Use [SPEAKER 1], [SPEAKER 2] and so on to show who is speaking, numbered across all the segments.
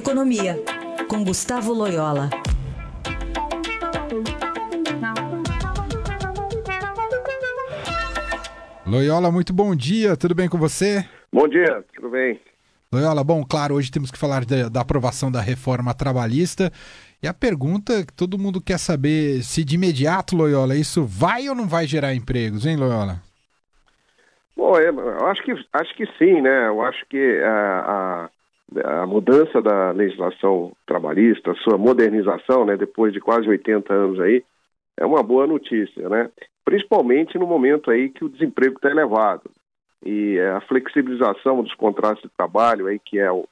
[SPEAKER 1] Economia, com Gustavo Loyola.
[SPEAKER 2] Loyola, muito bom dia, tudo bem com você?
[SPEAKER 3] Bom dia, tudo bem.
[SPEAKER 2] Loyola, bom, claro, hoje temos que falar da, da aprovação da reforma trabalhista. E a pergunta que todo mundo quer saber, se de imediato, Loyola, isso vai ou não vai gerar empregos, hein, Loyola?
[SPEAKER 3] Bom, eu acho que, acho que sim, né? Eu acho que a, a, mudança da legislação trabalhista, sua modernização, né, depois de quase 80 anos aí, é uma boa notícia, né? Principalmente no momento aí que o desemprego está elevado e a flexibilização dos contratos de trabalho, aí, que é um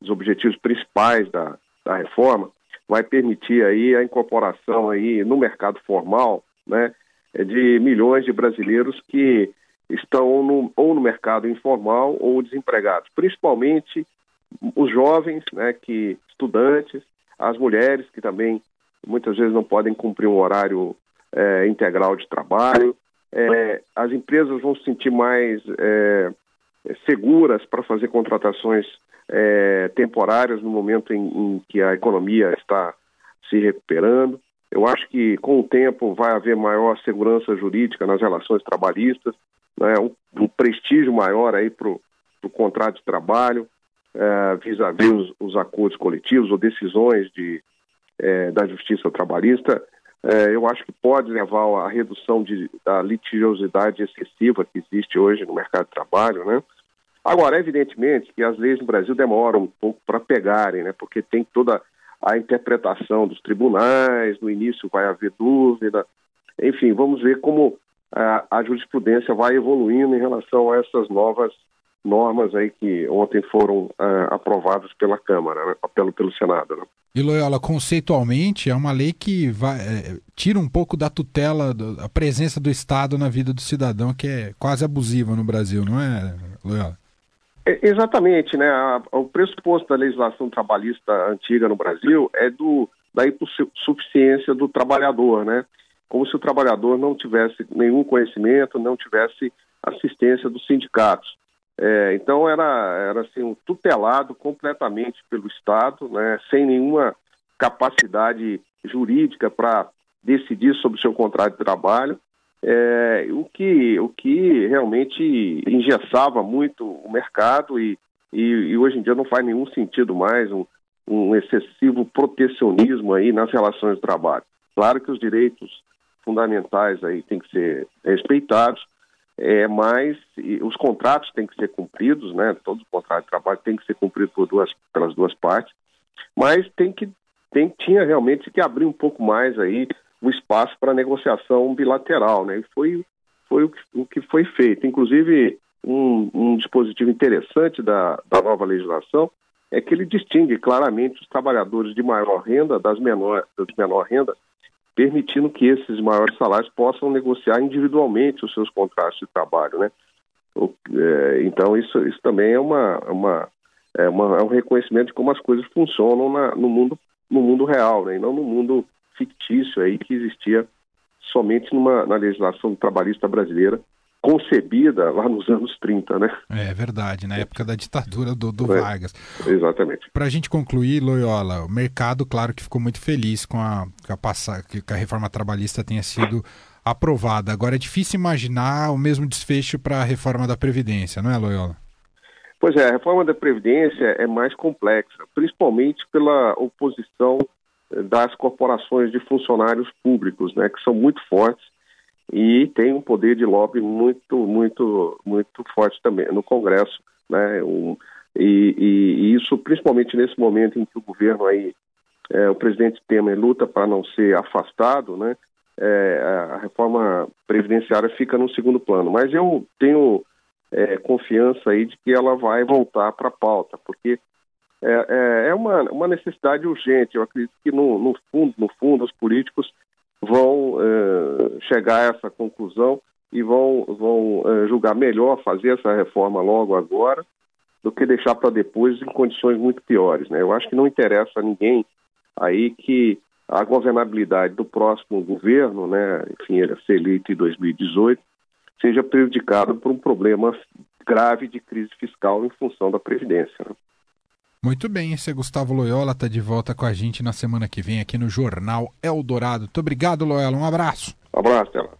[SPEAKER 3] dos objetivos principais da, da reforma, vai permitir aí a incorporação aí no mercado formal, né, de milhões de brasileiros que estão no, ou no mercado informal ou desempregados, principalmente os jovens, né, que estudantes, as mulheres que também muitas vezes não podem cumprir um horário é, integral de trabalho, é, as empresas vão se sentir mais é, seguras para fazer contratações é, temporárias no momento em, em, que a economia está se recuperando. Eu acho que com o tempo vai haver maior segurança jurídica nas relações trabalhistas, né, um, um prestígio maior aí para o contrato de trabalho, é, vis-à-vis os, os, acordos coletivos ou decisões de, é, da justiça trabalhista é, eu acho que pode levar à redução de, da litigiosidade excessiva que existe hoje no mercado de trabalho, né? Agora, evidentemente que as leis no Brasil demoram um pouco para pegarem, né? Porque tem toda a interpretação dos tribunais, no início vai haver dúvida, enfim, vamos ver como a, a jurisprudência vai evoluindo em relação a essas novas normas aí que ontem foram uh, aprovadas pela Câmara, né? pelo, pelo Senado. Né?
[SPEAKER 2] E Loyola, conceitualmente, é uma lei que vai, é, tira um pouco da tutela, do, a presença do Estado na vida do cidadão, que é quase abusiva no Brasil, não é, Loyola?
[SPEAKER 3] É, exatamente, né? A, o pressuposto da legislação trabalhista antiga no Brasil é do da insuficiência do trabalhador, né? Como se o trabalhador não tivesse nenhum conhecimento, não tivesse assistência dos sindicatos. É, então era, era assim, tutelado completamente pelo Estado, né, sem nenhuma capacidade jurídica para decidir sobre o seu contrato de trabalho, é, o, que, o que realmente engessava muito o mercado e, e, e, hoje em dia não faz nenhum sentido mais um, um excessivo protecionismo aí nas relações de trabalho. Claro que os direitos fundamentais aí têm que ser respeitados, é, mas os contratos têm que ser cumpridos, né? Todos os contratos de trabalho têm que ser cumpridos por duas, pelas duas partes, mas tem que tem, tinha realmente que abrir um pouco mais aí o espaço para negociação bilateral, né? E foi, foi o, que, o que foi feito. Inclusive, um, um dispositivo interessante da, da nova legislação é que ele distingue claramente os trabalhadores de maior renda das menor, das menor renda permitindo que esses maiores salários possam negociar individualmente os seus contratos de trabalho, né? É, então isso, isso também é uma, uma, é uma, é um reconhecimento de como as coisas funcionam na, no mundo no mundo real, né? E não no mundo fictício aí que existia somente numa, na legislação trabalhista brasireira concebida lá nos anos 30, né?
[SPEAKER 2] É verdade, na época da ditadura do, do é, Vargas.
[SPEAKER 3] Exatamente.
[SPEAKER 2] Para a gente concluir, Loyola, o mercado, claro que ficou muito feliz com a, com a, passa, que a reforma trabalhista tenha sido aprovada. Agora é difícil imaginar o mesmo desfecho para a reforma da Previdência, não é, Loyola?
[SPEAKER 3] Pois é, a reforma da Previdência é mais complexa, principalmente pela oposição eh, das corporações de funcionários públicos, né, que são muito fortes e tem um poder de lobby muito, muito, muito forte também no Congresso, né? Um, e, e, e, isso, principalmente nesse momento em que o governo aí, é, o presidente Temer luta para não ser afastado, né? É, a reforma previdenciária fica no segundo plano. Mas eu tenho é, confiança aí de que ela vai voltar para a pauta, porque é, é, é uma, uma necessidade urgente. Eu acredito que no, no fundo, no fundo, os políticos vão uh, chegar a essa conclusão e vão, vão uh, julgar melhor fazer essa reforma logo agora do que deixar para depois em condições muito piores. Né? Eu acho que não interessa a ninguém aí que a governabilidade do próximo governo, né, enfim, ele ser eleito em 2018, seja prejudicada por um problema grave de crise fiscal em função da Previdência. Né?
[SPEAKER 2] Muito bem, esse é Gustavo Loyola, tá de volta com a gente na semana que vem aqui no Jornal Eldorado. Muito obrigado, Loyola. Um abraço.
[SPEAKER 3] Um abraço, Tela.